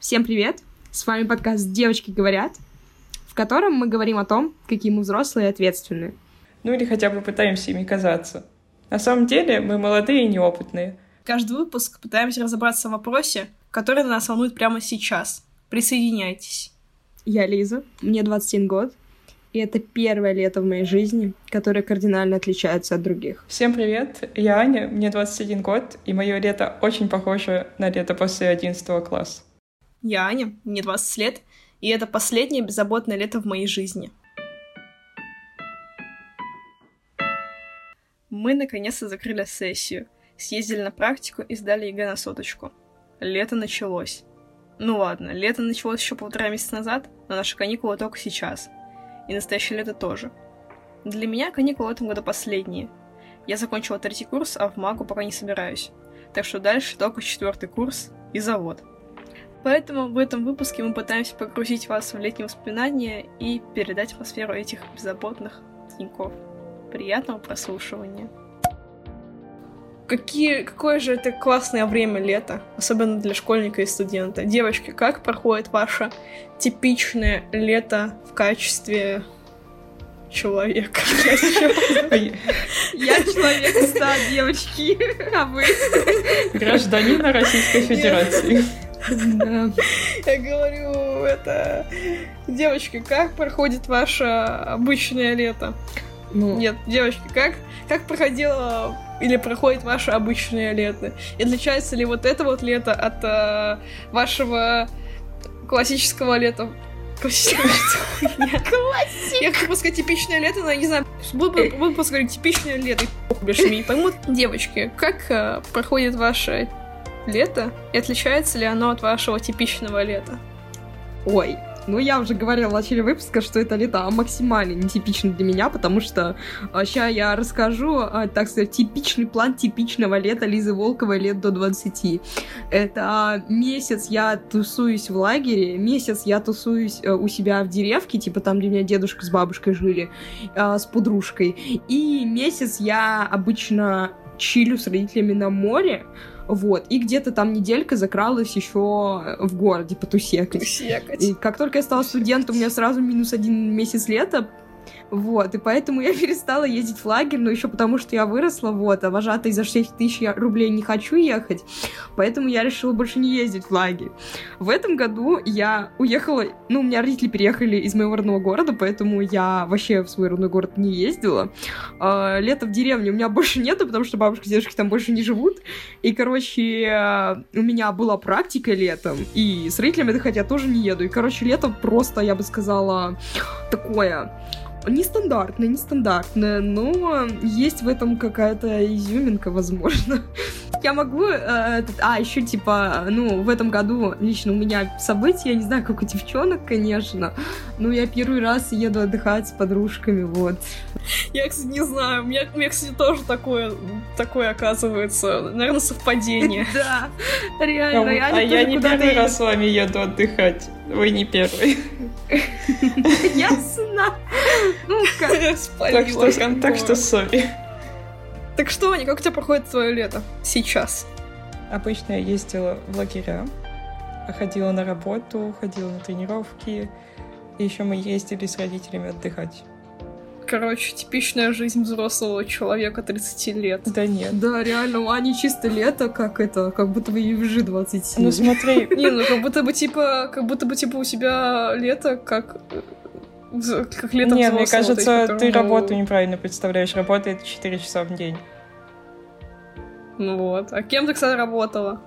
Всем привет! С вами подкаст «Девочки говорят», в котором мы говорим о том, какие мы взрослые и ответственные. Ну или хотя бы пытаемся ими казаться. На самом деле мы молодые и неопытные. Каждый выпуск пытаемся разобраться в вопросе, который нас волнует прямо сейчас. Присоединяйтесь. Я Лиза, мне 21 год, и это первое лето в моей жизни, которое кардинально отличается от других. Всем привет, я Аня, мне 21 год, и мое лето очень похоже на лето после 11 класса. Я Аня, мне 20 лет, и это последнее беззаботное лето в моей жизни. Мы наконец-то закрыли сессию, съездили на практику и сдали ЕГЭ на соточку. Лето началось. Ну ладно, лето началось еще полтора месяца назад, но наши каникулы только сейчас. И настоящее лето тоже. Для меня каникулы в этом году последние. Я закончила третий курс, а в МАГу пока не собираюсь. Так что дальше только четвертый курс и завод. Поэтому в этом выпуске мы пытаемся погрузить вас в летние воспоминания и передать атмосферу этих беззаботных деньков. Приятного прослушивания. Какие, какое же это классное время лета, особенно для школьника и студента. Девочки, как проходит ваше типичное лето в качестве человека? Я человек ста, девочки, а вы? Гражданина Российской Федерации. Да. Я говорю, это... Девочки, как проходит ваше обычное лето? Ну, Нет, девочки, как, как проходило или проходит ваше обычное лето? И отличается ли вот это вот лето от э, вашего классического лета? Классического лета. Я хотела сказать типичное лето, но я не знаю, буду, просто говорить типичное лето, поймут. Девочки, как э, проходит ваше лето, и отличается ли оно от вашего типичного лета? Ой, ну я уже говорила в начале выпуска, что это лето максимально нетипично для меня, потому что сейчас я расскажу, а, так сказать, типичный план типичного лета Лизы Волковой лет до 20. Это месяц я тусуюсь в лагере, месяц я тусуюсь э, у себя в деревке, типа там, где у меня дедушка с бабушкой жили, э, с подружкой, и месяц я обычно чилю с родителями на море, вот, и где-то там неделька закралась еще в городе потусекать. Секать. И как только я стала студентом, у меня сразу минус один месяц лета. Вот, и поэтому я перестала ездить в лагерь, но еще потому, что я выросла, вот, а вожатой за 6 тысяч рублей не хочу ехать, поэтому я решила больше не ездить в лагерь. В этом году я уехала, ну, у меня родители переехали из моего родного города, поэтому я вообще в свой родной город не ездила. А, лето в деревне у меня больше нету, потому что бабушка и дедушки там больше не живут. И, короче, у меня была практика летом, и с родителями отдыхать я тоже не еду. И, короче, лето просто, я бы сказала, такое нестандартное, нестандартное, но есть в этом какая-то изюминка, возможно. Я могу... э, этот- а, еще, типа, ну, в этом году лично у меня события, я не знаю, как у девчонок, конечно, но я первый раз еду отдыхать с подружками, вот. Я, кстати, не знаю. У меня, у меня кстати, тоже такое, такое оказывается. Наверное, совпадение. Да, реально, а я не первый раз с вами еду отдыхать. Вы не первый. Ясно. Ну, Так что, так что, сори. Так что, Аня, как у тебя проходит твое лето сейчас? Обычно я ездила в лагеря, ходила на работу, ходила на тренировки. И еще мы ездили с родителями отдыхать. Короче, типичная жизнь взрослого человека 30 лет. Да нет. Да, реально, у Ани чисто лето, как это, как будто бы ей уже 27. Ну смотри, Не, ну как будто бы типа, как будто бы типа у тебя лето как как лето Нет, мне кажется, ты которому- работу неправильно представляешь. Работа — это 4 часа в день. Ну вот. А кем ты, кстати, работала?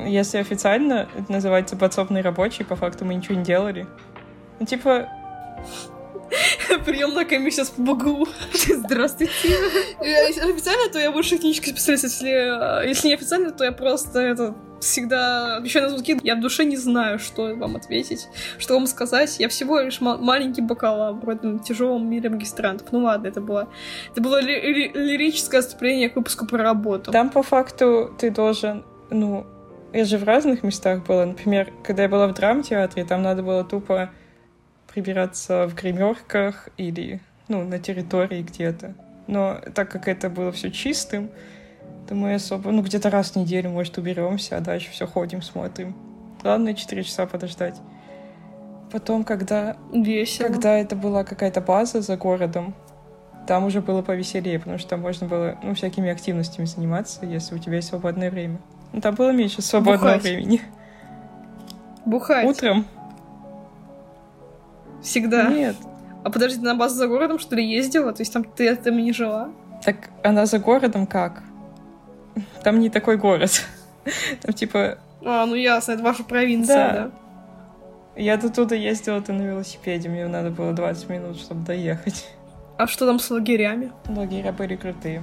Если официально, это называется подсобный рабочий, по факту мы ничего не делали. Ну, типа, Приемная комиссия с ПБГУ. Здравствуйте. Если официально, то я больше технический специалист. Если, э, если не официально, то я просто это всегда отвечаю на звонки. Я в душе не знаю, что вам ответить, что вам сказать. Я всего лишь ма- маленький бакалавр в этом тяжелом мире магистрантов. Ну ладно, это было, это было ли- ли- лирическое отступление к выпуску про работу. там по факту ты должен, ну, я же в разных местах была. Например, когда я была в драмтеатре, там надо было тупо прибираться в гримерках или, ну, на территории где-то. Но так как это было все чистым, то мы особо, ну, где-то раз в неделю, может, уберемся, а дальше все ходим, смотрим. Главное 4 часа подождать. Потом, когда, Весело. когда это была какая-то база за городом, там уже было повеселее, потому что там можно было ну, всякими активностями заниматься, если у тебя есть свободное время. Ну, там было меньше свободного Бухать. времени. Бухать. Утром? Всегда. Нет. А подожди, ты на базу за городом, что ли, ездила? То есть там ты там не жила? Так она за городом как? Там не такой город. Там типа... А, ну ясно, это ваша провинция, Да. да? Я до туда ездила-то на велосипеде, мне надо было 20 минут, чтобы доехать. А что там с лагерями? Лагеря были крутые.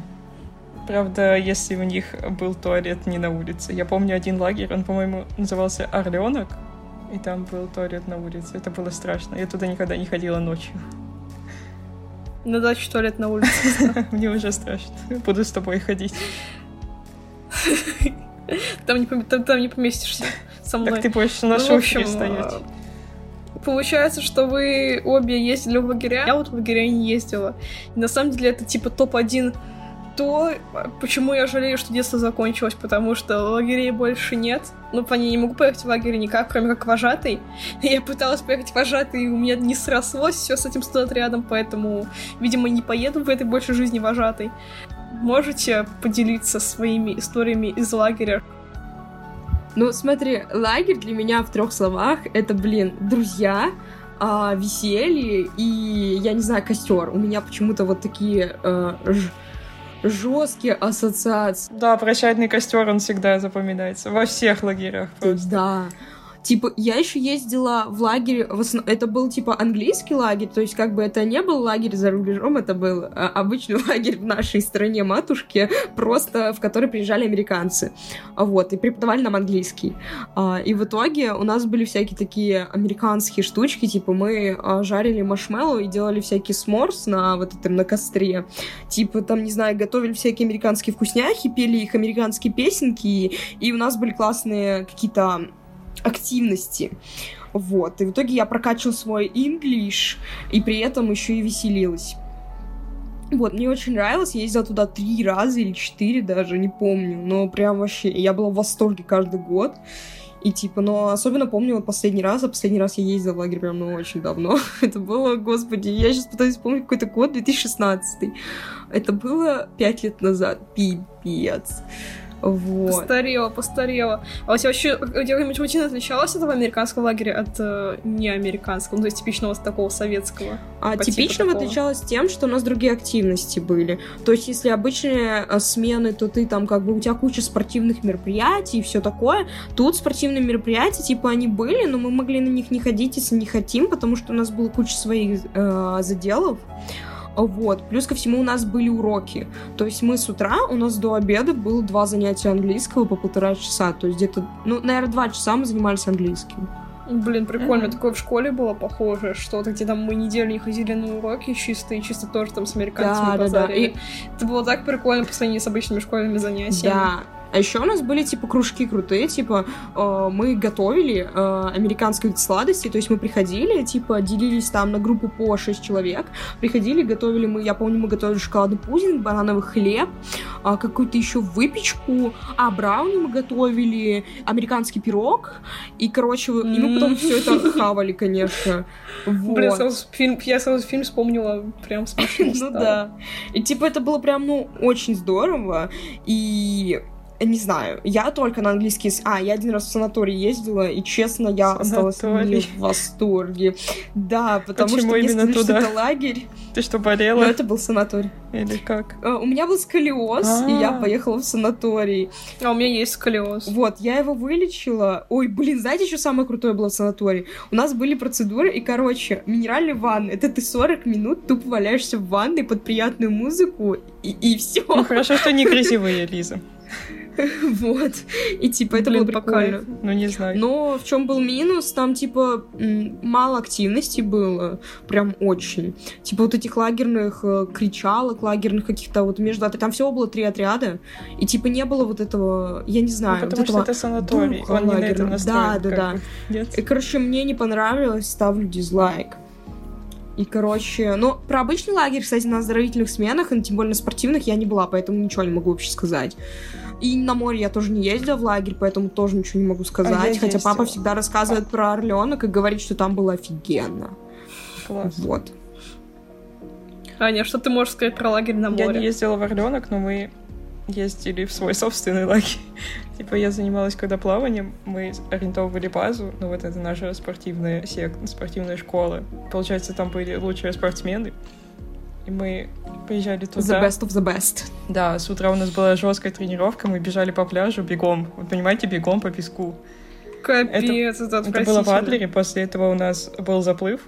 Правда, если у них был туалет не на улице. Я помню один лагерь, он, по-моему, назывался Орленок, и там был туалет на улице. Это было страшно. Я туда никогда не ходила ночью. На даче туалет на улице. Мне уже страшно. Буду с тобой ходить. Там не, там, там не поместишься со мной. Так ты будешь на Ну, общем, стоять. а, Получается, что вы обе ездили в лагеря. Я вот в лагеря не ездила. И на самом деле это типа топ-1 то, почему я жалею, что детство закончилось, потому что лагерей больше нет. Ну, по ней не могу поехать в лагерь никак, кроме как вожатый. Я пыталась поехать вожатый, и у меня не срослось все с этим студотрядом, поэтому, видимо, не поеду в этой больше жизни вожатой. Можете поделиться своими историями из лагеря? Ну, смотри, лагерь для меня в трех словах это, блин, друзья, а, веселье и, я не знаю, костер. У меня почему-то вот такие э, ж- жесткие ассоциации. Да, прощальный костер, он всегда запоминается. Во всех лагерях просто. Да. Типа, я еще ездила в лагерь, в основ- это был, типа, английский лагерь, то есть, как бы, это не был лагерь за рубежом, это был а, обычный лагерь в нашей стране матушки, просто в который приезжали американцы, вот, и преподавали нам английский. А, И в итоге у нас были всякие такие американские штучки, типа, мы а, жарили маршмеллоу и делали всякий сморс на вот этом, на костре, типа, там, не знаю, готовили всякие американские вкусняхи, пели их американские песенки, и у нас были классные какие-то активности. Вот. И в итоге я прокачивала свой English, и при этом еще и веселилась. Вот, мне очень нравилось, я ездила туда три раза или четыре даже, не помню, но прям вообще, я была в восторге каждый год. И типа, но особенно помню вот последний раз, а последний раз я ездила в лагерь прям, ну, очень давно. Это было, господи, я сейчас пытаюсь вспомнить какой-то год, 2016. Это было пять лет назад, пипец. Вот. Постарела, постарела. А у тебя вообще, у тебя какая-нибудь рутина отличалась от этого американского лагеря от э, неамериканского, ну, то есть типичного такого советского? А типичного такого. отличалось тем, что у нас другие активности были. То есть, если обычные а, смены, то ты там как бы у тебя куча спортивных мероприятий и все такое. Тут спортивные мероприятия, типа, они были, но мы могли на них не ходить, если не хотим, потому что у нас было куча своих э, заделов. Вот. Плюс ко всему у нас были уроки. То есть мы с утра, у нас до обеда было два занятия английского по полтора часа. То есть где-то, ну, наверное, два часа мы занимались английским. Блин, прикольно, Мгм. такое в школе было похоже, что-то, где там мы неделю не ходили на уроки чистые, чисто тоже там с американцами Да, да, да. базарили. И- Это было так прикольно по сравнению с обычными школьными занятиями. Да. А еще у нас были, типа, кружки крутые, типа, э, мы готовили э, американские сладости, то есть мы приходили, типа, делились там на группу по 6 человек, приходили, готовили мы, я помню, мы готовили шоколадный пудинг, банановый хлеб, а, какую-то еще выпечку, а брауни мы готовили, американский пирог, и, короче, и мы потом все это хавали, конечно. Вот. Блин, сразу фильм, я сразу фильм вспомнила, прям смешно Ну да. И типа это было прям, ну, очень здорово. И не знаю, я только на английский... А, я один раз в санаторий ездила, и, честно, я осталась не Санаторий. в восторге. Да, потому Почему что мне именно сказали, что туда? это лагерь. Ты что, Но болела? это был санаторий. Или как? Э, У меня был сколиоз, и я А. поехала в санаторий. А у меня есть сколиоз. Вот, я его вылечила. Ой, блин, знаете, что самое крутое было в санатории? У нас были процедуры, и, короче, минеральный ванны. Это ты 40 минут тупо валяешься в ванной под приятную музыку, и, и все. Ну, хорошо, что не грязевые, Лиза. Вот. И типа это было прикольно. Ну, не знаю. Но в чем был минус, там типа мало активности было, прям очень. Типа вот этих лагерных э, кричалок, лагерных каких-то вот между... Там всего было три отряда, и типа не было вот этого, я не Ну, знаю, вот потому что это санаторий, он не на Да, да, да. И, короче, мне не понравилось, ставлю дизлайк. И, короче, ну, про обычный лагерь, кстати, на оздоровительных сменах, и тем более на спортивных, я не была, поэтому ничего не могу вообще сказать. И на море я тоже не ездила в лагерь, поэтому тоже ничего не могу сказать. А Хотя ездила. папа всегда рассказывает про Орленок и говорит, что там было офигенно. Класс. Вот. Аня, что ты можешь сказать про лагерь на Я не море? ездила в Орленок, но мы ездили в свой собственный лагерь. типа я занималась когда плаванием, мы арендовывали базу, ну вот это наша спортивная сек... спортивная школа. Получается, там были лучшие спортсмены. И мы приезжали The туда. best of the best. Да, с утра у нас была жесткая тренировка, мы бежали по пляжу бегом. Вы понимаете, бегом по песку. Капец, это, Это было в. Адлере, после этого у нас был заплыв.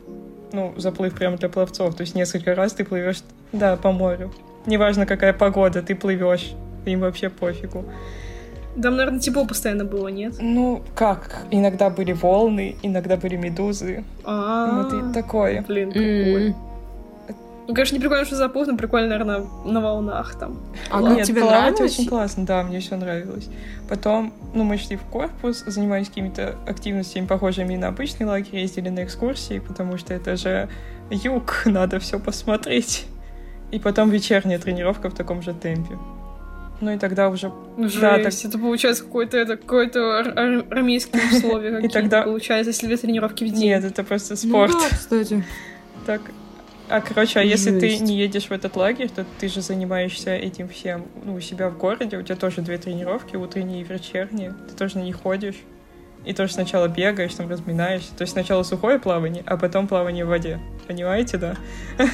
Ну, заплыв прямо для пловцов. То есть несколько раз ты плывешь, да, по морю. Неважно, какая погода, ты плывешь. Им вообще пофигу. Там, наверное, тепло постоянно было, нет? Ну, как? Иногда были волны, иногда были медузы. А, Вот и такое. Блин, прикольно. Ну, конечно, не прикольно, что заплыв, но прикольно, наверное, на волнах там. А Ладно. как тебе плавать нравилось? очень классно, да, мне все нравилось. Потом, ну, мы шли в корпус, занимались какими-то активностями, похожими на обычный лагерь, ездили на экскурсии, потому что это же юг, надо все посмотреть. И потом вечерняя тренировка в таком же темпе. Ну и тогда уже... Да, так- Жесть, это получается какое-то это какое-то ар- ар- армейские условия какие-то тогда- получается, если две тренировки в день. Нет, это просто Ну спорт. да, кстати. Так. А, короче, а если ты Жесть. не едешь в этот лагерь, то ты же занимаешься этим всем ну, у себя в городе, у тебя тоже две тренировки, утренние и вечерние, ты тоже на них ходишь. И тоже сначала бегаешь, там разминаешься. То есть сначала сухое плавание, а потом плавание в воде. Понимаете, да?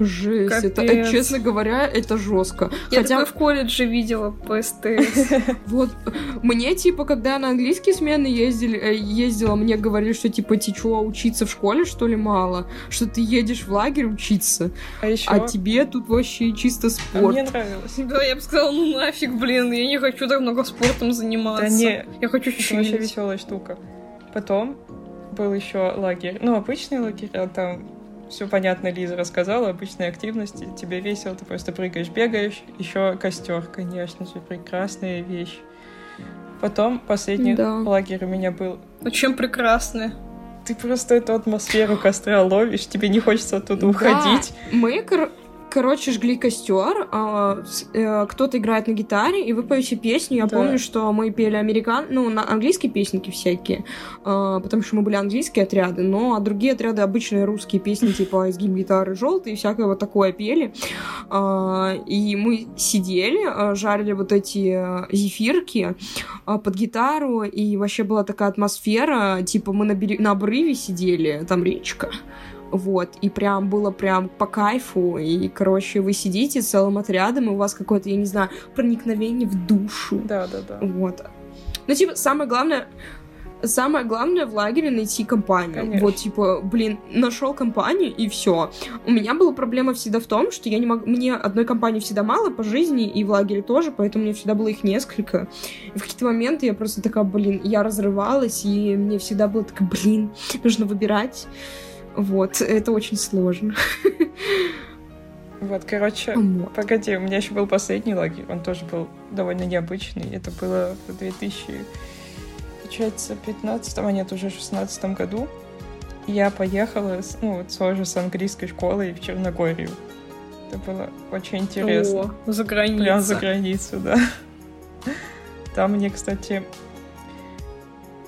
Жесть, это, Капец. э, честно говоря, это жестко. Я Хотя такое в колледже видела по СТС. вот мне типа, когда на английские смены ездили, э, ездила, мне говорили, что типа ты учиться в школе что ли мало, что ты едешь в лагерь учиться, А еще... а тебе тут вообще чисто А спорт. мне нравилось. Да, я бы сказала, ну нафиг, блин, я не хочу так много спортом заниматься. Да не, Я хочу это вообще чуть-чуть. веселая штука. Потом был еще лагерь. Ну, обычный лагерь, а там все понятно, Лиза рассказала, обычные активности. Тебе весело, ты просто прыгаешь, бегаешь. Еще костер, конечно же, прекрасная вещь. Потом последний Да. лагерь у меня был. Ну чем прекрасны. Ты просто эту атмосферу костра ловишь, тебе не хочется оттуда Да. уходить. Мы, кор- короче, жгли костер, а, э, кто-то играет на гитаре, и вы поете песню. Я Да. помню, что мы пели американ, ну, на английские песенки всякие, а, потому что мы были английские отряды, но а другие отряды обычные русские песни, типа изгиб гитары желтый и всякое вот такое пели. А, и мы сидели, а, жарили вот эти а, зефирки а, под гитару, и вообще была такая атмосфера, типа мы на, бере- на обрыве сидели, там речка, вот, и прям было прям по кайфу, и, короче, вы сидите целым отрядом, и у вас какое-то, я не знаю, проникновение в душу, Да, да, да. вот. Ну, типа, самое главное, самое главное в лагере найти компанию. Конечно. Вот, типа, блин, нашел компанию и все. У меня была проблема всегда в том, что я не могу, мне одной компании всегда мало по жизни и в лагере тоже, поэтому мне всегда было их несколько. И в какие-то моменты я просто такая, блин, я разрывалась, и мне всегда было такая, блин, нужно выбирать. Вот, это очень сложно. Вот, короче, Вот. Погоди, у меня еще был последний лагерь, он тоже был довольно необычный. Это было в 2000, получается, 15 а нет, уже 16 году. Я поехала, ну, вот тоже с английской школой в Черногорию. Это было очень интересно. О, за границей. Прям за границу, да. Там мне, кстати...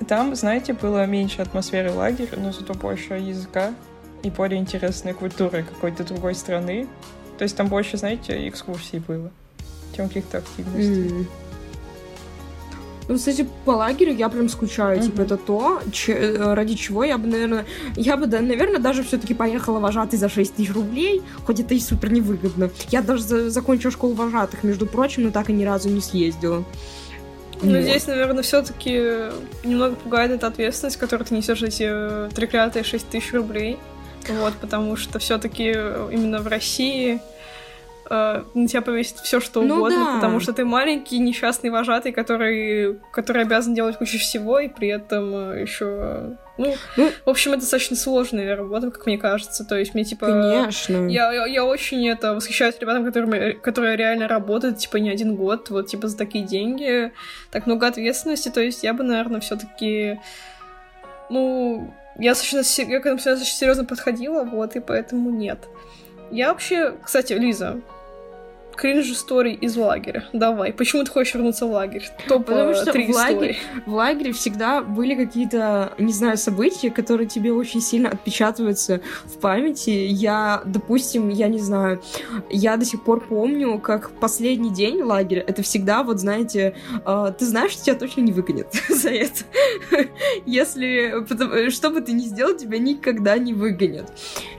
Там, знаете, было меньше атмосферы лагеря, но зато больше языка и более интересной культуры какой-то другой страны. То есть там больше, знаете, экскурсий было, чем каких-то активностей. М. Ну, кстати, по лагерю я прям скучаю. Мгм. Типа, это то, че- э, ради чего я бы, наверное... Я бы, да, наверное, даже все таки поехала вожатой за 6 тысяч рублей, хоть это и супер невыгодно. Я даже за- закончила школу вожатых, между прочим, но так и ни разу не съездила. Ну, Вот. здесь, наверное, все-таки немного пугает эта ответственность, которую ты несешь эти э, треклятые 6 тысяч рублей. Вот, потому что все-таки именно в России э, на тебя повесит все, что Ну угодно, да. потому что ты маленький несчастный вожатый, который, который обязан делать кучу всего, и при этом еще. Ну, Ну. в общем, это достаточно сложная работа, как мне кажется. То есть мне типа. Конечно. Я, я, я очень это восхищаюсь ребятам, которым, которые реально работают, типа, не один год, вот, типа, за такие деньги, так много ответственности, то есть я бы, наверное, все таки ну, я, достаточно, я к этому достаточно серьезно подходила, вот, и поэтому нет. Я вообще, кстати, Лиза, кринж историй из лагеря. Давай. Почему ты хочешь вернуться в лагерь? Топ Потому что в, лагере, в лагере всегда были какие-то, не знаю, события, которые тебе очень сильно отпечатываются в памяти. Я, допустим, я не знаю, я до сих пор помню, как последний день лагеря, это всегда, вот знаете, э, ты знаешь, что тебя точно не выгонят за это. Если, что бы ты ни сделал, тебя никогда не выгонят.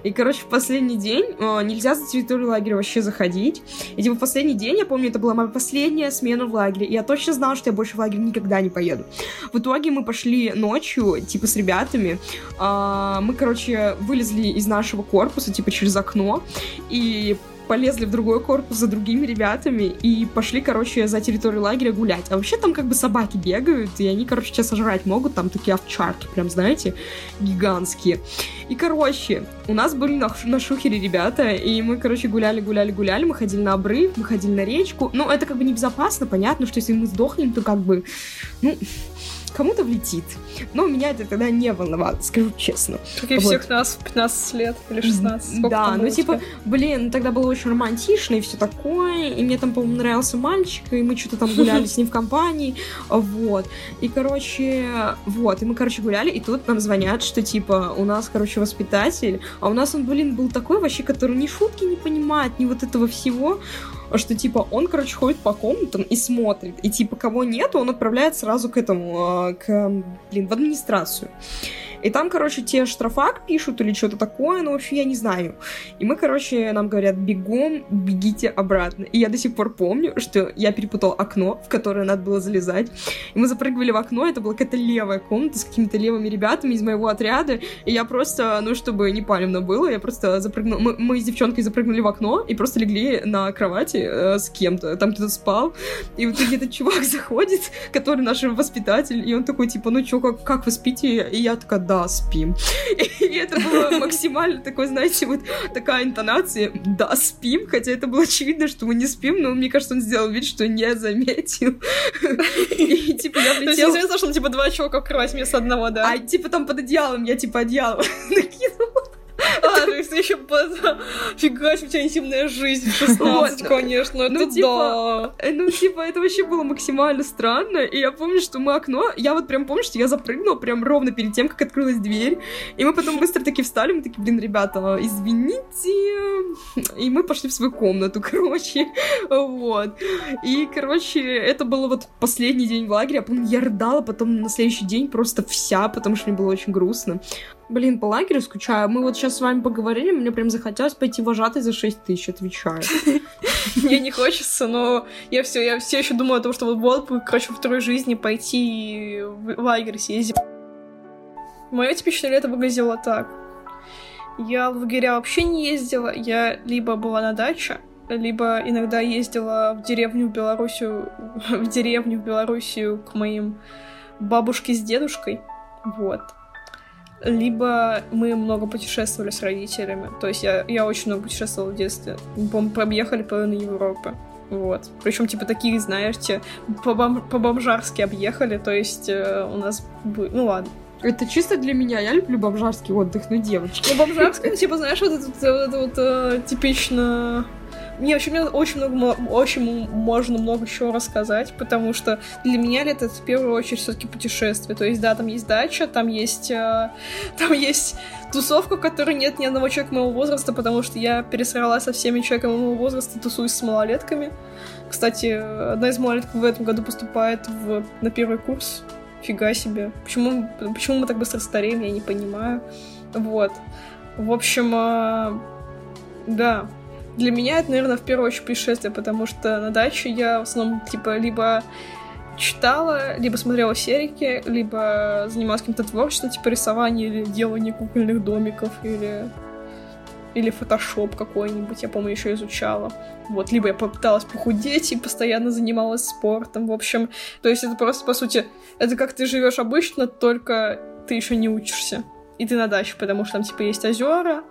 И, короче, в последний день э, нельзя за территорию лагеря вообще заходить. И типа в последний день, я помню, это была моя последняя смена в лагере, и я точно знала, что я больше в лагерь никогда не поеду. В итоге мы пошли ночью, типа, с ребятами, а, мы, короче, вылезли из нашего корпуса, типа, через окно, и полезли в другой корпус за другими ребятами и пошли, короче, за территорию лагеря гулять. А вообще там как бы собаки бегают, и они, короче, тебя сожрать могут, там такие овчарки, прям, знаете, гигантские. И, короче, у нас были на, на шухере ребята, и мы, короче, гуляли, гуляли, гуляли, мы ходили на обрыв, мы ходили на речку. Ну, это как бы небезопасно, понятно, что если мы сдохнем, то как бы, ну, кому-то влетит. Но меня это тогда не волновало, скажу честно. Как и вот. всех нас в 15 лет или 16. Сколько да, ну типа, блин, тогда было очень романтично и все такое. И мне там, по-моему, нравился мальчик, и мы что-то там гуляли с ним в компании. Вот. И, короче, вот. И мы, короче, гуляли, и тут нам звонят, что типа у нас, короче, воспитатель, а у нас он, блин, был такой вообще, который ни шутки не понимает, ни вот этого всего что, типа, он, короче, ходит по комнатам и смотрит, и, типа, кого нету, он отправляет сразу к этому, а, к, блин, в администрацию. И там, короче, те штрафак пишут или что-то такое, но вообще я не знаю. И мы, короче, нам говорят, бегом, бегите обратно. И я до сих пор помню, что я перепутал окно, в которое надо было залезать. И мы запрыгивали в окно, это была какая-то левая комната с какими-то левыми ребятами из моего отряда. И я просто, ну, чтобы не палевно было, я просто запрыгнула... Мы, мы с девчонкой запрыгнули в окно и просто легли на кровати э, с кем-то. Там кто-то спал. И вот этот чувак заходит, который наш воспитатель, и он такой, типа, ну чё, как, как вы спите? И я такая, да, спим. И это было максимально такой, знаете, вот такая интонация, да, спим, хотя это было очевидно, что мы не спим, но мне кажется, он сделал вид, что не заметил. И типа я влетела... То есть известно, что типа два чувака кровать вместо одного, да? А типа там под одеялом, я типа одеяло накинула. А, ты еще под... Фига себе, у тебя интимная жизнь в 16, вот. конечно, ну, это типа, да. Ну, типа, это вообще было максимально странно, и я помню, что мы окно... Я вот прям помню, что я запрыгнула прям ровно перед тем, как открылась дверь, и мы потом быстро таки встали, мы такие, блин, ребята, извините, и мы пошли в свою комнату, короче, вот. И, короче, это было вот последний день в лагере, я помню, я рыдала потом на следующий день просто вся, потому что мне было очень грустно. Блин, по лагерю скучаю. Мы вот сейчас с вами поговорили, мне прям захотелось пойти вожатой за 6 тысяч, отвечаю. Мне не хочется, но я все, я все еще думаю о том, что вот вот, короче, во второй жизни пойти в лагерь съездить. Мое типичное лето выглядело так. Я в лагеря вообще не ездила, я либо была на даче, либо иногда ездила в деревню в Белоруссию, в деревню в Белоруссию к моим бабушке с дедушкой, вот либо мы много путешествовали с родителями. То есть я, я очень много путешествовала в детстве. Мы, проехали половину Европы. Вот. Причем, типа, такие, знаете, по-бомжарски объехали. То есть э, у нас... Ну ладно. Это чисто для меня. Я люблю бомжарский отдых, ну, девочки. Ну, бомжарский, типа, знаешь, вот это вот, вот, э, типично мне вообще мне очень много, очень можно много чего рассказать, потому что для меня это в первую очередь все-таки путешествие. То есть, да, там есть дача, там есть, э, там есть тусовка, в которой нет ни одного человека моего возраста, потому что я пересрала со всеми человеками моего возраста, тусуюсь с малолетками. Кстати, одна из малолеток в этом году поступает в, на первый курс. Фига себе. Почему, почему мы так быстро стареем, я не понимаю. Вот. В общем, э, да, для меня это, наверное, в первую очередь путешествие, потому что на даче я в основном, типа, либо читала, либо смотрела серики, либо занималась каким-то творчеством, типа рисования или делания кукольных домиков, или или фотошоп какой-нибудь, я помню, еще изучала. Вот, либо я попыталась похудеть и постоянно занималась спортом. В общем, то есть это просто, по сути, это как ты живешь обычно, только ты еще не учишься. И ты на даче, потому что там, типа, есть озера,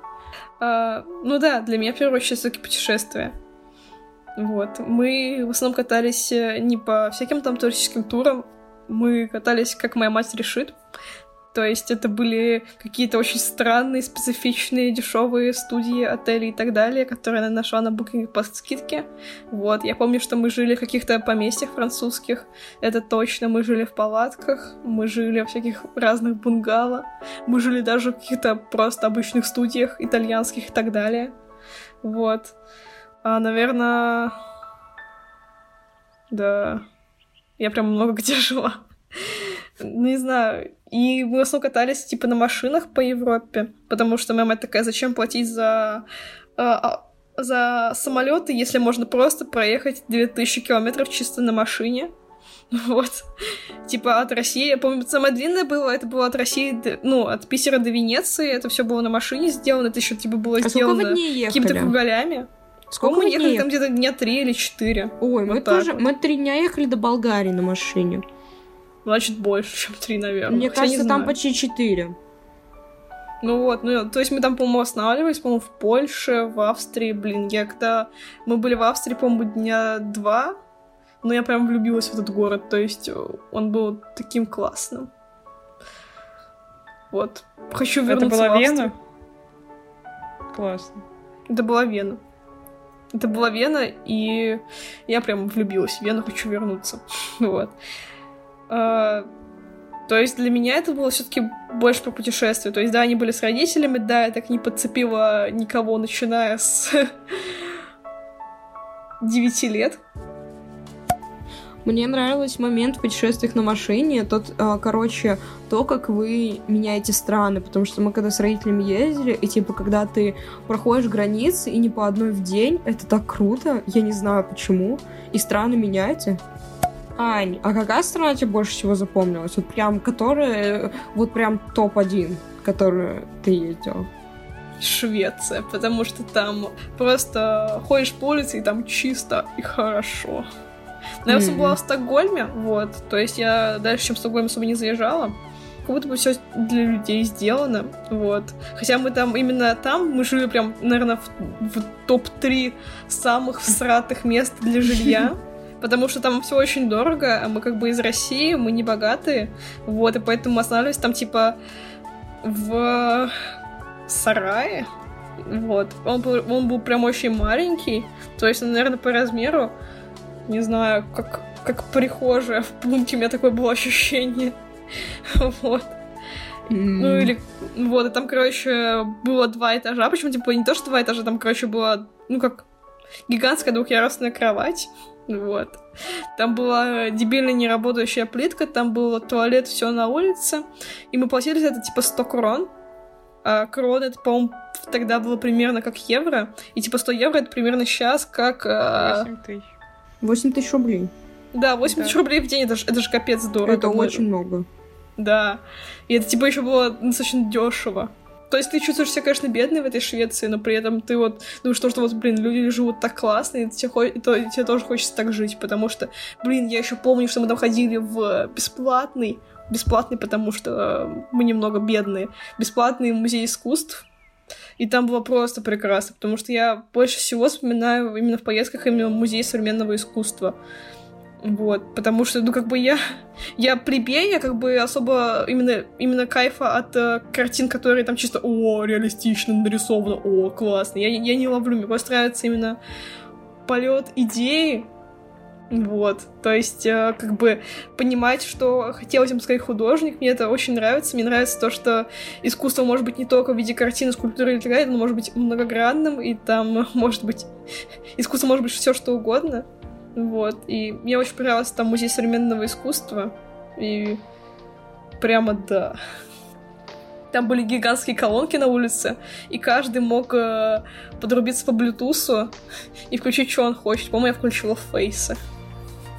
а, ну да, для меня в первую очередь все-таки путешествия. Вот. Мы в основном катались э, не по всяким там туристическим турам, мы катались, как моя мать решит. То есть это были какие-то очень странные, специфичные, дешевые студии, отели и так далее, которые я нашла на Booking по скидке. Вот, я помню, что мы жили в каких-то поместьях французских, это точно. Мы жили в палатках, мы жили в всяких разных бунгало, мы жили даже в каких-то просто обычных студиях итальянских и так далее. Вот. А, наверное... Да. Я прям много где жила. Ну, не знаю. И мы в основном катались, типа, на машинах по Европе, потому что мама такая, зачем платить за, э, за самолеты, если можно просто проехать 2000 километров чисто на машине. Вот. Типа от России, я помню, самое длинное было, это было от России, ну, от Питера до Венеции, это все было на машине сделано, это еще типа было а сделано какими-то кругалями. Сколько мы ехали? Там где-то дня три или четыре. Ой, вот мы тоже, вот. мы три дня ехали до Болгарии на машине. Значит, больше, чем три, наверное. Мне Хотя кажется, там почти четыре. Ну вот, ну, то есть мы там, по-моему, останавливались, по-моему, в Польше, в Австрии, блин, я когда... Мы были в Австрии, по-моему, дня два, но я прям влюбилась в этот город, то есть он был таким классным. Вот. Хочу вернуться Это была Вена? Классно. Это была Вена. Это была Вена, и я прям влюбилась в Вену, хочу вернуться. вот. А, то есть для меня это было все-таки больше про путешествие. То есть, да, они были с родителями, да, я так не подцепила никого, начиная с 9 лет. Мне нравился момент в путешествиях на машине, тот, а, короче, то, как вы меняете страны, потому что мы когда с родителями ездили, и типа, когда ты проходишь границы, и не по одной в день, это так круто, я не знаю почему, и страны меняете. Ань, а какая страна тебе больше всего запомнилась? Вот прям, которая, вот прям топ-1, которую ты ездил? Швеция, потому что там просто ходишь по улице, и там чисто и хорошо. Но я mm-hmm. была в Стокгольме, вот, то есть я дальше, чем в Стокгольм, особо не заезжала. Как будто бы все для людей сделано, вот. Хотя мы там, именно там, мы жили прям, наверное, в, в топ-3 самых всратых мест для жилья. потому что там все очень дорого, а мы как бы из России, мы не богатые, вот, и поэтому останавливались там типа в сарае, вот. Он был, он был прям очень маленький, то есть, наверное, по размеру не знаю, как, как прихожая в пункте, у меня такое было ощущение. вот. Mm. Ну или вот, и там, короче, было два этажа, почему типа не то, что два этажа, там, короче, была, ну как, гигантская двухъярусная кровать, вот. Там была дебильная неработающая плитка, там был туалет, все на улице, и мы платили за это типа 100 крон, а крон это, по-моему, тогда было примерно как евро, и типа 100 евро это примерно сейчас как... 8 а, тысяч. 8 тысяч рублей. Да, 8 да. тысяч рублей в день, это же, это же капец дорого. Это очень много. Да. И это типа еще было достаточно дешево. То есть ты чувствуешь себя, конечно, бедной в этой Швеции, но при этом ты вот думаешь, что, что вот, блин, люди живут так классно, и тебе, и то, и тебе тоже хочется так жить, потому что, блин, я еще помню, что мы там ходили в бесплатный, бесплатный, потому что мы немного бедные, бесплатный музей искусств, и там было просто прекрасно, потому что я больше всего вспоминаю именно в поездках именно музей современного искусства. Вот, потому что, ну, как бы я, я прибей, я как бы особо именно, именно кайфа от э, картин, которые там чисто, о, реалистично нарисовано, о, классно. Я, я не ловлю, мне просто нравится именно полет идеи, вот, то есть, э, как бы понимать, что хотел этим сказать художник, мне это очень нравится. Мне нравится то, что искусство может быть не только в виде картины, скульптуры или так далее, но может быть многогранным, и там может быть... Искусство может быть все что угодно. Вот, и мне очень понравился там музей современного искусства, и прямо да. Там были гигантские колонки на улице, и каждый мог э, подрубиться по блютусу и включить, что он хочет. По-моему, я включила фейсы.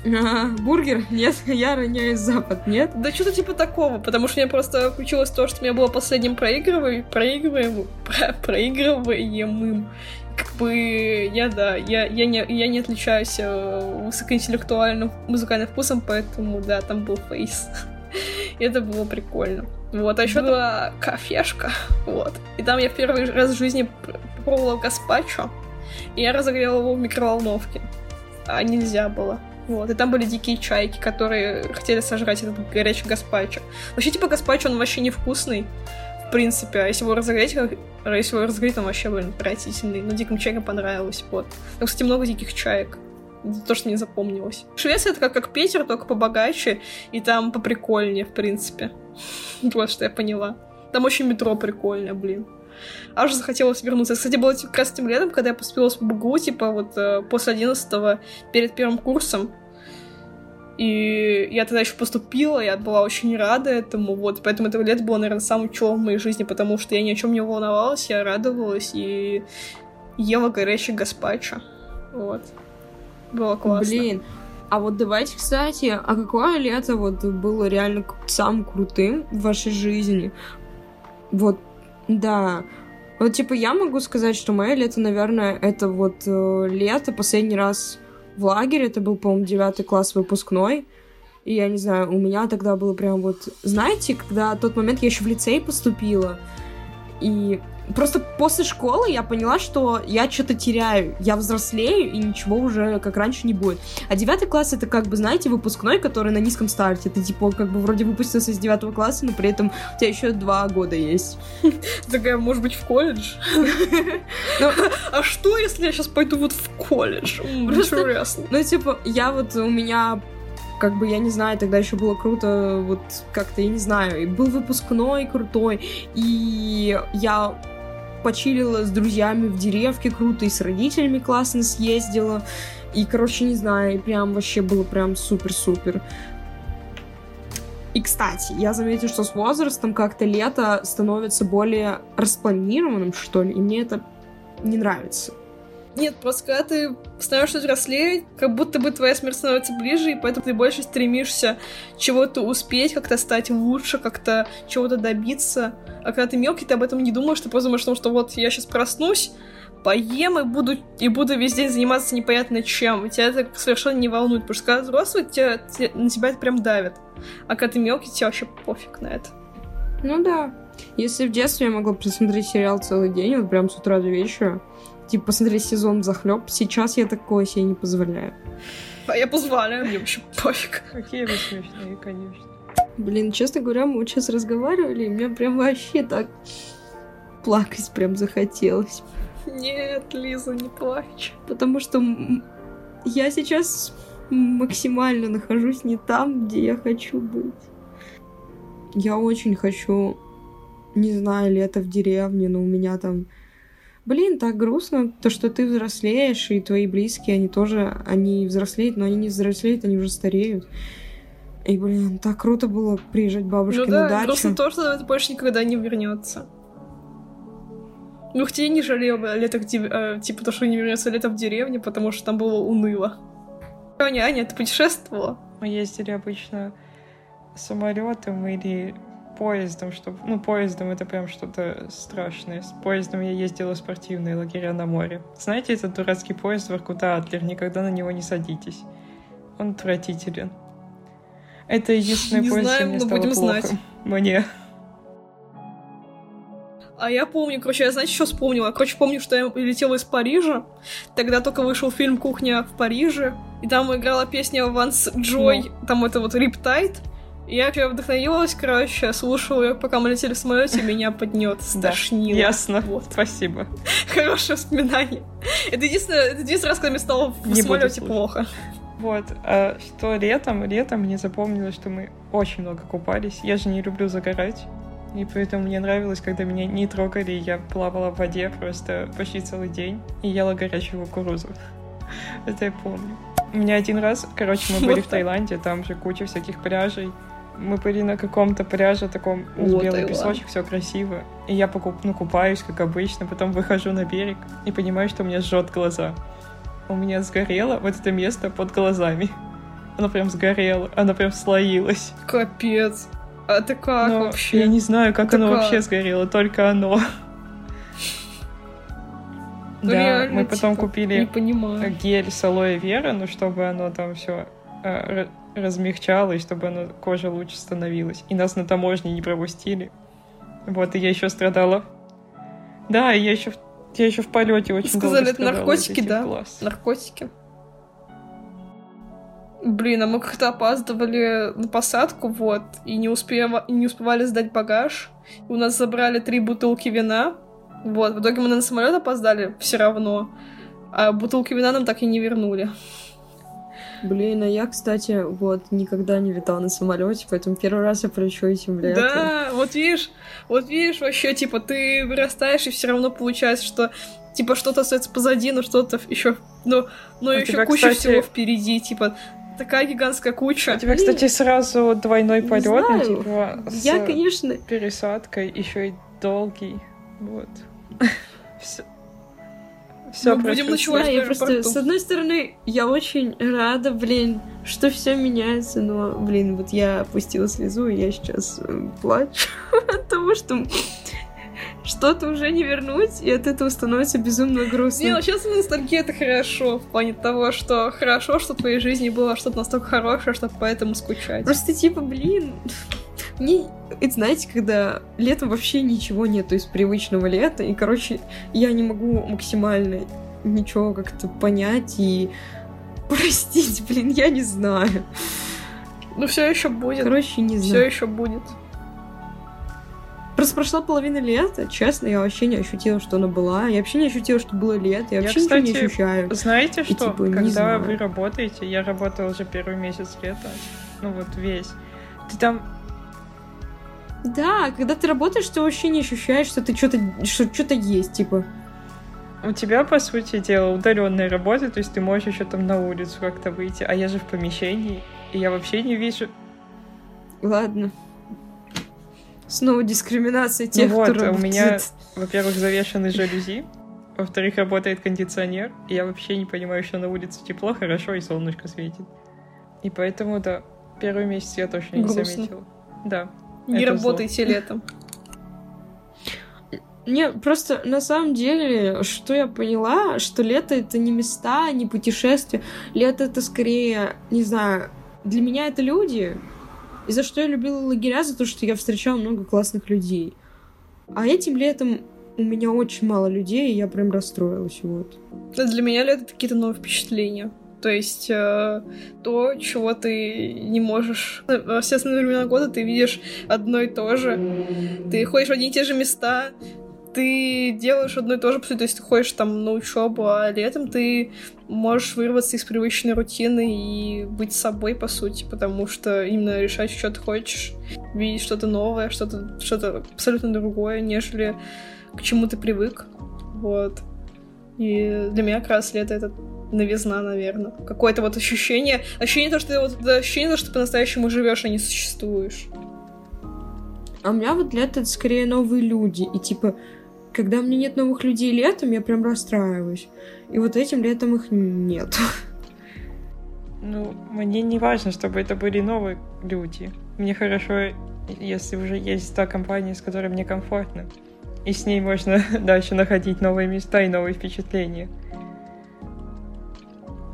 А, бургер? Нет, я роняюсь запад, нет? Да что-то типа такого, потому что мне просто включилось то, что у меня было последним проигрываем, проигрываем, про, проигрываемым. Как бы я, да, я, я, не, я не отличаюсь э, высокоинтеллектуальным музыкальным вкусом, поэтому, да, там был фейс. И это было прикольно. Вот, а еще была кафешка, вот. И там я в первый раз в жизни попробовала гаспачо, и я разогрела его в микроволновке. А нельзя было. Вот, и там были дикие чайки, которые хотели сожрать этот горячий гаспачо. Вообще, типа, гаспачо, он вообще невкусный, в принципе, а если его разогреть, если его разогреть, он вообще, блин, отвратительный. Но диким чайкам понравилось, вот. Там, кстати, много диких чаек. То, что не запомнилось. Швеция это как, как Питер, только побогаче, и там поприкольнее, в принципе. Вот что я поняла. Там очень метро прикольное, блин. Аж захотелось вернуться. Кстати, было как раз тем летом, когда я поступила в БГУ, типа вот э, после 11 перед первым курсом. И я тогда еще поступила, я была очень рада этому, вот, поэтому это лето было, наверное, самым чулом в моей жизни, потому что я ни о чем не волновалась, я радовалась и ела горячий гаспачо, вот. Было классно. Блин, а вот давайте, кстати, а какое лето вот было реально самым крутым в вашей жизни? Вот, да. Вот, типа, я могу сказать, что мое лето, наверное, это вот э, лето, последний раз в лагере, это был, по-моему, девятый класс выпускной, и я не знаю, у меня тогда было прям вот... Знаете, когда тот момент я еще в лицей поступила, и Просто после школы я поняла, что я что-то теряю. Я взрослею, и ничего уже как раньше не будет. А девятый класс это как бы, знаете, выпускной, который на низком старте. Ты типа как бы вроде выпустился из девятого класса, но при этом у тебя еще два года есть. Такая, может быть, в колледж? Ну, а что, если я сейчас пойду вот в колледж? Интересно. Ну, типа, я вот, у меня как бы, я не знаю, тогда еще было круто, вот как-то, я не знаю, и был выпускной крутой, и я почилила с друзьями в деревке круто, и с родителями классно съездила. И, короче, не знаю, и прям вообще было прям супер-супер. И, кстати, я заметила, что с возрастом как-то лето становится более распланированным, что ли, и мне это не нравится. Нет, просто когда ты становишься взрослее, как будто бы твоя смерть становится ближе, и поэтому ты больше стремишься чего-то успеть, как-то стать лучше, как-то чего-то добиться. А когда ты мелкий, ты об этом не думаешь, ты просто думаешь, что вот я сейчас проснусь, поем и буду, и буду весь день заниматься непонятно чем. И тебя это совершенно не волнует, потому что когда взрослый, тебя, тебя, на тебя это прям давит. А когда ты мелкий, тебе вообще пофиг на это. Ну да. Если в детстве я могла посмотреть сериал целый день, вот прям с утра до вечера, типа, посмотреть сезон захлеб. Сейчас я такое себе не позволяю. А я позволяю, мне вообще пофиг. Какие вы смешные, конечно. Блин, честно говоря, мы вот сейчас разговаривали, и мне прям вообще так плакать прям захотелось. Нет, Лиза, не плачь. Потому что я сейчас максимально нахожусь не там, где я хочу быть. Я очень хочу, не знаю, лето в деревне, но у меня там блин, так грустно, то, что ты взрослеешь, и твои близкие, они тоже, они взрослеют, но они не взрослеют, они уже стареют. И, блин, так круто было приезжать бабушке ну, да, на дачу. грустно то, что это больше никогда не вернется. Ну, хотя я не жалею лето, э, типа, то, что не вернется лето в деревне, потому что там было уныло. Аня, Аня, ты путешествовала? Мы ездили обычно самолетом или поездом, чтобы... Ну, поездом это прям что-то страшное. С поездом я ездила в спортивные лагеря на море. Знаете, этот дурацкий поезд Воркута Атлер, никогда на него не садитесь. Он отвратителен. Это единственный не поезд, знаем, где мне стало будем плохо. Знать. Мне. А я помню, короче, я, знаете, что вспомнила? Короче, помню, что я летела из Парижа. Тогда только вышел фильм «Кухня в Париже». И там играла песня Ванс Джой, ну. там это вот «Риптайд». Я прям вдохновилась, короче, слушала ее, пока мы летели в самолете, меня поднет, стошнило. ясно, вот. спасибо. Хорошее воспоминание. Это единственное, это единственный раз, когда мне стало в самолете плохо. Вот, а что летом, летом мне запомнилось, что мы очень много купались. Я же не люблю загорать. И поэтому мне нравилось, когда меня не трогали, я плавала в воде просто почти целый день и ела горячую кукурузу. Это я помню. У меня один раз, короче, мы были в Таиланде, там же куча всяких пляжей мы были на каком-то пляже таком вот, белый песочек, все красиво. И я покуп, ну, купаюсь, как обычно, потом выхожу на берег и понимаю, что у меня жжет глаза. У меня сгорело вот это место под глазами. Оно прям сгорело, оно прям слоилось. Капец. А это как Но вообще? Я не знаю, как это оно как? вообще сгорело, только оно. Ну, да, Реально, мы потом типа, купили гель с алоэ вера, ну чтобы оно там все э, размягчало, и чтобы она, кожа лучше становилась. И нас на таможне не пропустили. Вот, и я еще страдала. Да, я еще, я еще в полете очень Сказали, это наркотики, да? Класс. Наркотики. Блин, а мы как-то опаздывали на посадку, вот, и не, успева... не успевали сдать багаж. У нас забрали три бутылки вина. Вот, в итоге мы на самолет опоздали все равно. А бутылки вина нам так и не вернули. Блин, а я, кстати, вот, никогда не летала на самолете, поэтому первый раз я полечу этим летом. Да, вот видишь, вот видишь, вообще, типа, ты вырастаешь, и все равно получается, что типа что-то остается позади, но что-то еще, но, но А еще тебя, куча кстати- всего впереди, типа такая гигантская куча. У тебя, кстати, сразу двойной полет, ну, типа, с Я, конечно, пересадкой, еще и долгий. Вот. Все. Все Мы будем ночевать да, я просто, с одной стороны, я очень рада, блин, что все меняется, но, блин, вот я опустила слезу, и я сейчас э, плачу от того, что что-то уже не вернуть, и от этого становится безумно грустно. Не, ну сейчас ностальгия это хорошо, в плане того, что хорошо, что в твоей жизни было что-то настолько хорошее, чтобы поэтому скучать. Просто типа, блин, мне, это знаете, когда летом вообще ничего нету из привычного лета, и, короче, я не могу максимально ничего как-то понять и простить, блин, я не знаю. Ну все еще будет. Короче, не Все знаю. еще будет. Просто прошла половина лета, честно, я вообще не ощутила, что она была. Я вообще не ощутила, что было лето. Я Я, вообще ничего не кстати, ощущаю. Знаете И, что? типа, Когда вы работаете, я работала уже первый месяц лета, ну вот весь. Ты там Да, когда ты работаешь, ты вообще не ощущаешь, что ты что-то что, что-то есть, типа. У тебя, по сути дела, удаленная работа, то есть ты можешь еще там на улицу как-то выйти, а я же в помещении, и я вообще не вижу. Ладно. Снова дискриминация тех, ну вот, кто а у меня, работает. во-первых, завешены жалюзи, во-вторых, работает кондиционер, и я вообще не понимаю, что на улице тепло, хорошо, и солнышко светит. И поэтому, да, первый месяц я точно не Грустно. заметила. Да. Не Это зло. работайте летом. Не, просто на самом деле, что я поняла, что лето это не места, не путешествия. Лето это скорее, не знаю, для меня это люди. И за что я любила лагеря, за то, что я встречала много классных людей. А этим летом у меня очень мало людей, и я прям расстроилась, вот. Для меня лето какие-то новые впечатления. То есть э, то, чего ты не можешь... Во все основные времена года ты видишь одно и то же. Ты ходишь в одни и те же места, ты делаешь одно и то же, то есть ты ходишь там на учебу, а летом ты можешь вырваться из привычной рутины и быть собой, по сути, потому что именно решать, что ты хочешь, видеть что-то новое, что-то что абсолютно другое, нежели к чему ты привык. Вот. И для меня как раз лето это новизна, наверное. Какое-то вот ощущение, ощущение того, что ты вот ощущение того, что ты по-настоящему живешь, а не существуешь. А у меня вот лето это скорее новые люди. И типа, когда у меня нет новых людей летом, я прям расстраиваюсь. И вот этим летом их нет. Ну, мне не важно, чтобы это были новые люди. Мне хорошо, если уже есть та компания, с которой мне комфортно. И с ней можно дальше находить новые места и новые впечатления.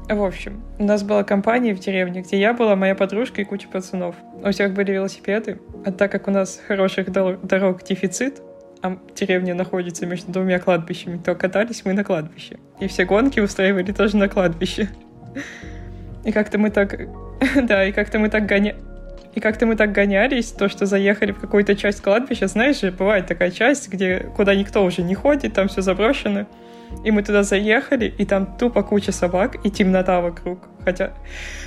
В общем, у нас была компания в деревне, где я была, моя подружка и куча пацанов. У всех были велосипеды, а так как у нас хороших дор- дорог дефицит, а деревня находится между двумя кладбищами, то катались мы на кладбище. И все гонки устраивали тоже на кладбище. И как-то мы так... Да, и как-то мы так гоня... И как-то мы так гонялись, то, что заехали в какую-то часть кладбища. Знаешь же, бывает такая часть, где куда никто уже не ходит, там все заброшено. И мы туда заехали, и там тупо куча собак и темнота вокруг. Хотя,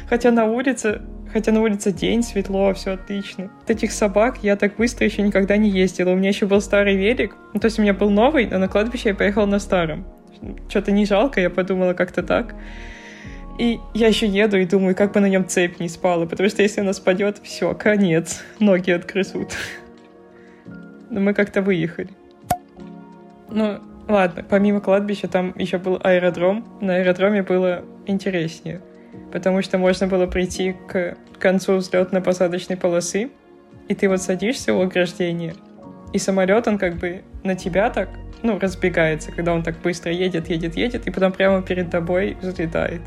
хотя на улице, хотя на улице день, светло, все отлично. От этих собак я так быстро еще никогда не ездила. У меня еще был старый велик. Ну, то есть у меня был новый, а на кладбище я поехала на старом. Что-то не жалко, я подумала как-то так. И я еще еду и думаю, как бы на нем цепь не спала, потому что если она спадет, все, конец, ноги отгрызут. Но мы как-то выехали. Ну, ладно, помимо кладбища там еще был аэродром. На аэродроме было интереснее, потому что можно было прийти к концу взлетно-посадочной полосы, и ты вот садишься у ограждения, и самолет, он как бы на тебя так, ну, разбегается, когда он так быстро едет, едет, едет, и потом прямо перед тобой взлетает.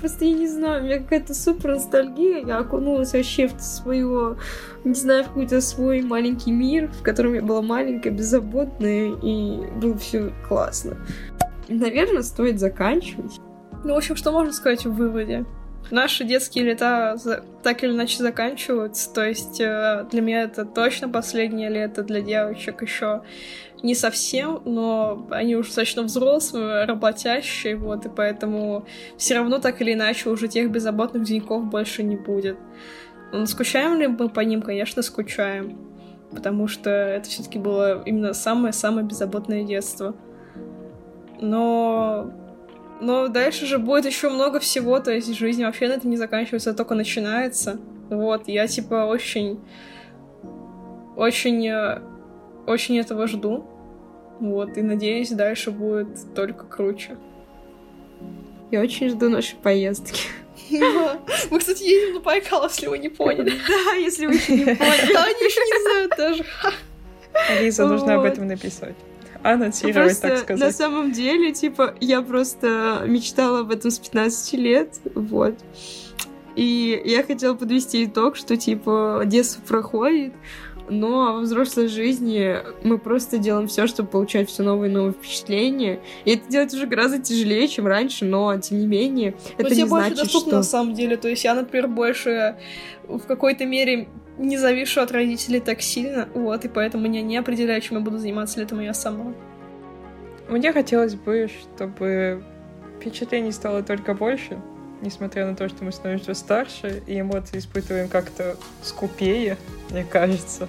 Просто я не знаю, у меня какая-то супер ностальгия. Я окунулась вообще в свою, не знаю, в какой-то свой маленький мир, в котором я была маленькая, беззаботная, и было все классно. Наверное, стоит заканчивать. Ну, в общем, что можно сказать в выводе? Наши детские лета так или иначе заканчиваются, то есть э, для меня это точно последнее лето, для девочек еще не совсем, но они уже достаточно взрослые, работящие, вот, и поэтому все равно так или иначе уже тех беззаботных деньков больше не будет. Но скучаем ли мы по ним? Конечно, скучаем, потому что это все-таки было именно самое-самое беззаботное детство. Но но дальше же будет еще много всего, то есть жизнь вообще на это не заканчивается, а только начинается. Вот, я типа очень, очень, э, очень этого жду. Вот, и надеюсь, дальше будет только круче. Я очень жду нашей поездки. Мы, кстати, едем на Байкал, если вы не поняли. Да, если вы еще не поняли. Они еще не знают даже. Алиса, нужно об этом написать анонсировать, просто, так сказать. На самом деле, типа, я просто мечтала об этом с 15 лет, вот. И я хотела подвести итог, что, типа, детство проходит, но во взрослой жизни мы просто делаем все, чтобы получать все новые и новые впечатления. И это делать уже гораздо тяжелее, чем раньше, но тем не менее, но это не больше значит, доступно что... на самом деле. То есть я, например, больше в какой-то мере не завишу от родителей так сильно, вот, и поэтому меня не определяет, чем я буду заниматься летом я сама. Мне хотелось бы, чтобы впечатлений стало только больше, несмотря на то, что мы становимся старше, и эмоции испытываем как-то скупее, мне кажется.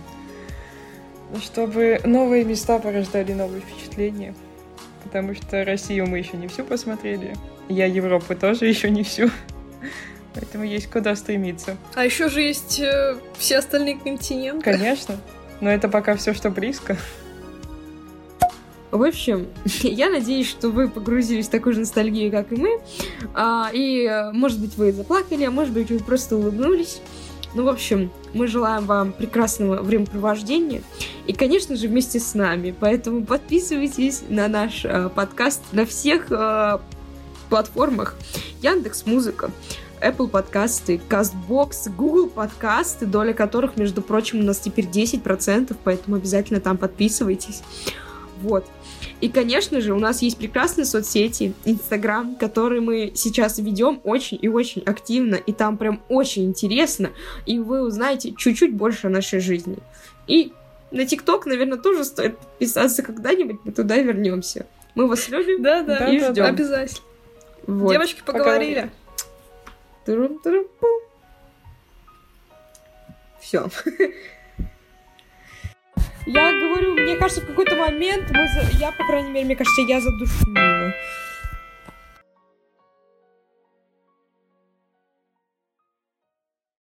Чтобы новые места порождали новые впечатления. Потому что Россию мы еще не всю посмотрели. Я Европу тоже еще не всю. Поэтому есть куда стремиться. А еще же есть э, все остальные континенты. Конечно. Но это пока все, что близко. В общем, я надеюсь, что вы погрузились в такую же ностальгию, как и мы. А, и, э, может быть, вы заплакали, а может быть, вы просто улыбнулись. Ну, в общем, мы желаем вам прекрасного времяпровождения. И, конечно же, вместе с нами. Поэтому подписывайтесь на наш э, подкаст на всех э, платформах. Яндекс Музыка. Apple подкасты, CastBox, Google подкасты, доля которых, между прочим, у нас теперь 10%, поэтому обязательно там подписывайтесь. Вот. И, конечно же, у нас есть прекрасные соцсети, Инстаграм, которые мы сейчас ведем очень и очень активно, и там прям очень интересно, и вы узнаете чуть-чуть больше о нашей жизни. И на ТикТок, наверное, тоже стоит подписаться когда-нибудь, мы туда вернемся. Мы вас любим да, да, и ждем. Обязательно. Вот. Девочки поговорили. Все. Я говорю, мне кажется, в какой-то момент мы... Я, по крайней мере, мне кажется, я задушнила.